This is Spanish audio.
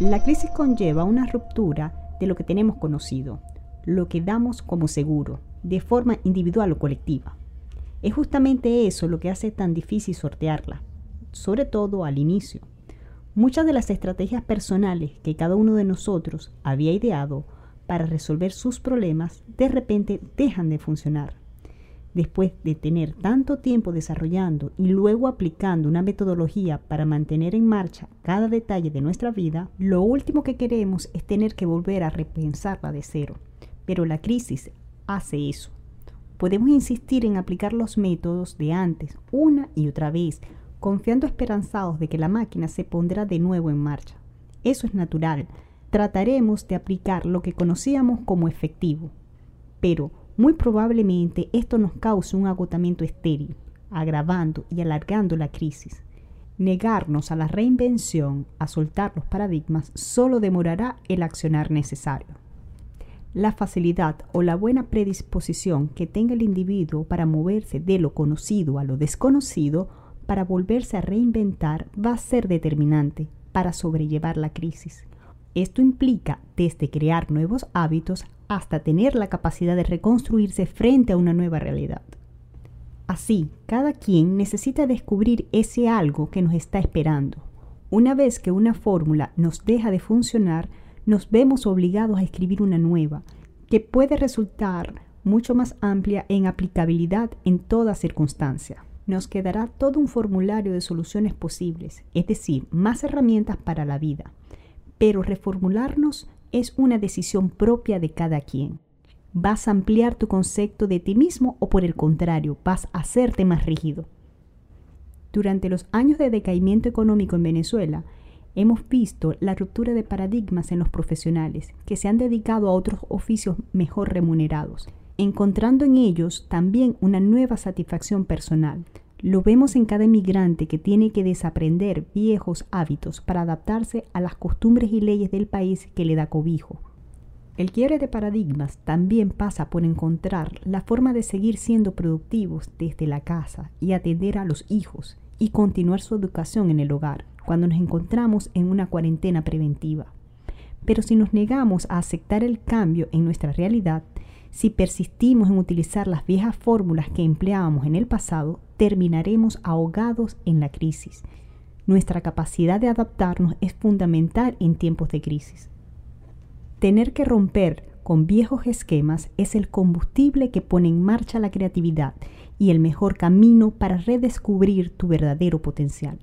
La crisis conlleva una ruptura de lo que tenemos conocido, lo que damos como seguro, de forma individual o colectiva. Es justamente eso lo que hace tan difícil sortearla, sobre todo al inicio. Muchas de las estrategias personales que cada uno de nosotros había ideado para resolver sus problemas de repente dejan de funcionar. Después de tener tanto tiempo desarrollando y luego aplicando una metodología para mantener en marcha cada detalle de nuestra vida, lo último que queremos es tener que volver a repensarla de cero. Pero la crisis hace eso. Podemos insistir en aplicar los métodos de antes una y otra vez, confiando esperanzados de que la máquina se pondrá de nuevo en marcha. Eso es natural. Trataremos de aplicar lo que conocíamos como efectivo. Pero muy probablemente esto nos cause un agotamiento estéril, agravando y alargando la crisis. Negarnos a la reinvención, a soltar los paradigmas, solo demorará el accionar necesario. La facilidad o la buena predisposición que tenga el individuo para moverse de lo conocido a lo desconocido, para volverse a reinventar, va a ser determinante para sobrellevar la crisis. Esto implica desde crear nuevos hábitos hasta tener la capacidad de reconstruirse frente a una nueva realidad. Así, cada quien necesita descubrir ese algo que nos está esperando. Una vez que una fórmula nos deja de funcionar, nos vemos obligados a escribir una nueva, que puede resultar mucho más amplia en aplicabilidad en toda circunstancia. Nos quedará todo un formulario de soluciones posibles, es decir, más herramientas para la vida. Pero reformularnos es una decisión propia de cada quien. ¿Vas a ampliar tu concepto de ti mismo o por el contrario, vas a hacerte más rígido? Durante los años de decaimiento económico en Venezuela, hemos visto la ruptura de paradigmas en los profesionales que se han dedicado a otros oficios mejor remunerados, encontrando en ellos también una nueva satisfacción personal, lo vemos en cada inmigrante que tiene que desaprender viejos hábitos para adaptarse a las costumbres y leyes del país que le da cobijo. El quiebre de paradigmas también pasa por encontrar la forma de seguir siendo productivos desde la casa y atender a los hijos y continuar su educación en el hogar cuando nos encontramos en una cuarentena preventiva. Pero si nos negamos a aceptar el cambio en nuestra realidad, si persistimos en utilizar las viejas fórmulas que empleábamos en el pasado, terminaremos ahogados en la crisis. Nuestra capacidad de adaptarnos es fundamental en tiempos de crisis. Tener que romper con viejos esquemas es el combustible que pone en marcha la creatividad y el mejor camino para redescubrir tu verdadero potencial.